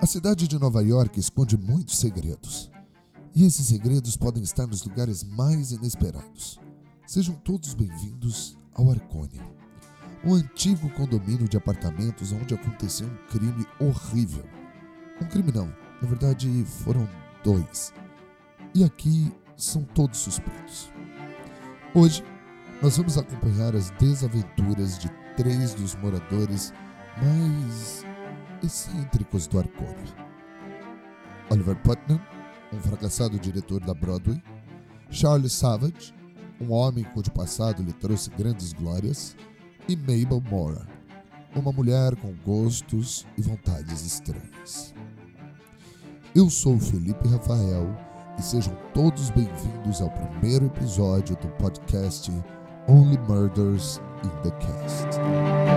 A cidade de Nova York esconde muitos segredos. E esses segredos podem estar nos lugares mais inesperados. Sejam todos bem-vindos ao Arcônia, um antigo condomínio de apartamentos onde aconteceu um crime horrível. Um crime não, na verdade foram dois. E aqui são todos suspeitos. Hoje nós vamos acompanhar as desaventuras de três dos moradores mais excêntricos do Arcônia. Oliver Putnam, um fracassado diretor da Broadway, Charles Savage, um homem cujo passado lhe trouxe grandes glórias, e Mabel Mora, uma mulher com gostos e vontades estranhas. Eu sou Felipe Rafael e sejam todos bem-vindos ao primeiro episódio do podcast Only Murders in the Cast.